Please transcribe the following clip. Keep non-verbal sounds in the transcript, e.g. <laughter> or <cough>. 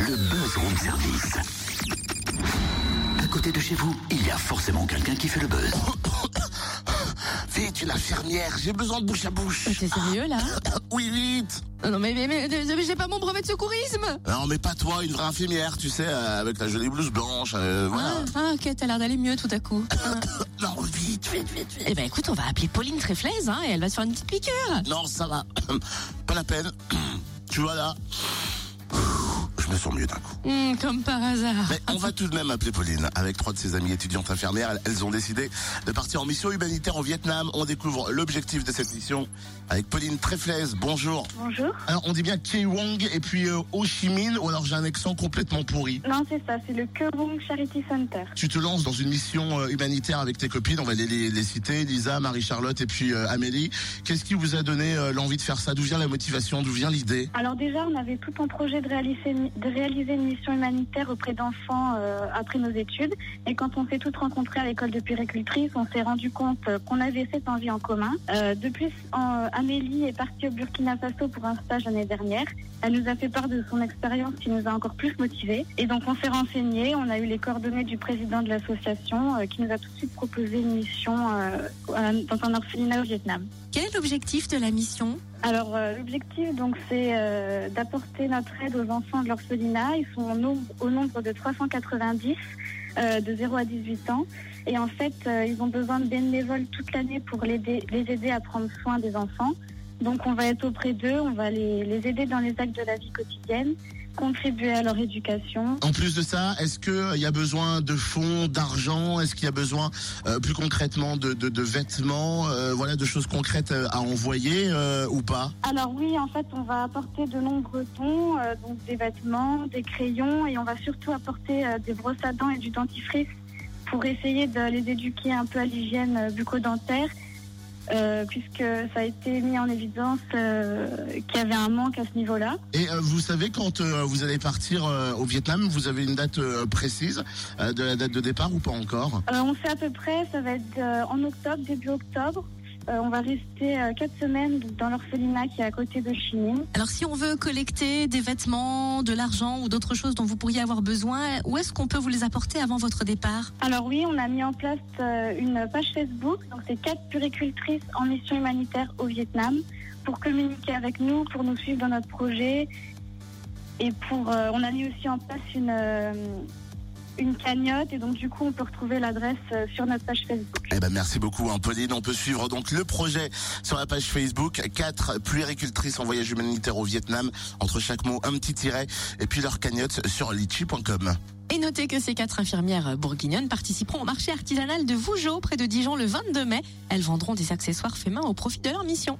le buzz room service. À côté de chez vous, il y a forcément quelqu'un qui fait le buzz. <coughs> Vite, une infirmière, j'ai besoin de bouche à bouche. T'es sérieux là <coughs> Oui, vite. Non mais, mais, mais, mais j'ai pas mon brevet de secourisme Non, mais pas toi, une vraie infirmière, tu sais, euh, avec la jolie blouse blanche, euh, voilà. ah, ah, ok, t'as l'air d'aller mieux tout à coup. Ah. <coughs> Non, vite, vite, vite, vite. Eh ben écoute, on va appeler Pauline Tréflaise hein, et elle va se faire une petite piqûre. Non, ça va. Pas la peine. Tu vois là Je me sens mieux d'un coup. Hmm, comme par hasard. Mais on va tout de même appeler Pauline. Avec trois de ses amies étudiantes infirmières, elles- elles ont décidé de partir en mission humanitaire au Vietnam. On découvre l'objectif de cette mission avec Pauline Tréflaise. Bonjour. Bonjour. Alors, on dit bien Kiewang Wong et puis euh, Ho Chi Minh, ou alors j'ai un accent complètement pourri. Non, c'est ça, c'est le Kewong Charity Center. Tu te lances dans une mission euh, humanitaire avec tes copines, on va les, les, les citer, Lisa, Marie-Charlotte et puis euh, Amélie. Qu'est-ce qui vous a donné euh, l'envie de faire ça? D'où vient la motivation? D'où vient l'idée? Alors déjà, on avait tout en projet de réaliser, de réaliser une mission humanitaire auprès d'enfants euh, après nos études. Et quand on s'est toutes rencontrées à l'école de puéricultrice, on s'est rendu compte euh, qu'on avait cette envie en commun. Euh, de plus, en- Amélie est partie au Burkina Faso pour un stage l'année dernière. Elle nous a fait part de son expérience qui nous a encore plus motivés. Et donc on s'est renseigné, on a eu les coordonnées du président de l'association euh, qui nous a tout de suite proposé une mission euh, dans un orphelinat au Vietnam. Quel est l'objectif de la mission? Alors euh, l'objectif donc c'est euh, d'apporter notre aide aux enfants de Ils sont au nombre, de 390 euh, de 0 à 18 ans et en fait euh, ils ont besoin de bénévoles toute l'année pour les aider à prendre soin des enfants. Donc on va être auprès d'eux, on va les aider dans les actes de la vie quotidienne, contribuer à leur éducation. En plus de ça, est-ce qu'il y a besoin de fonds, d'argent? Est-ce qu'il y a besoin euh, plus concrètement de, de, de vêtements euh, Voilà, de choses concrètes euh, à envoyer euh, ou pas? Alors oui, en fait, on va apporter de nombreux dons, euh, donc des vêtements, des crayons, et on va surtout apporter euh, des brosses à dents et du dentifrice pour essayer de les éduquer un peu à l'hygiène euh, bucco-dentaire, euh, puisque ça a été mis en évidence euh, qu'il y avait un manque à ce niveau-là. Et euh, vous savez quand vous allez partir au Vietnam, vous avez une date précise de la date de départ ou pas encore? Euh, on sait à peu près, ça va être en octobre, début octobre. Euh, on va rester euh, quatre semaines dans l'orphelinat qui est à côté de Chimine. Alors si on veut collecter des vêtements, de l'argent ou d'autres choses dont vous pourriez avoir besoin, où est-ce qu'on peut vous les apporter avant votre départ? Alors oui, on a mis en place euh, une page Facebook, donc c'est quatre puricultrices en mission humanitaire au Vietnam, pour communiquer avec nous, pour nous suivre dans notre projet. Et pour, euh, on a mis aussi en place une, une cagnotte, et donc du coup on peut retrouver l'adresse euh, sur notre page Facebook. Eh ben merci beaucoup hein, Pauline. On peut suivre donc le projet sur la page Facebook. Quatre puéricultrices en voyage humanitaire au Vietnam. Entre chaque mot, un petit tiret. Et puis leur cagnotte sur litchi.com. Et notez que ces quatre infirmières bourguignonnes participeront au marché artisanal de Vougeot, près de Dijon, le 22 mai. Elles vendront des accessoires faits main au profit de leur mission.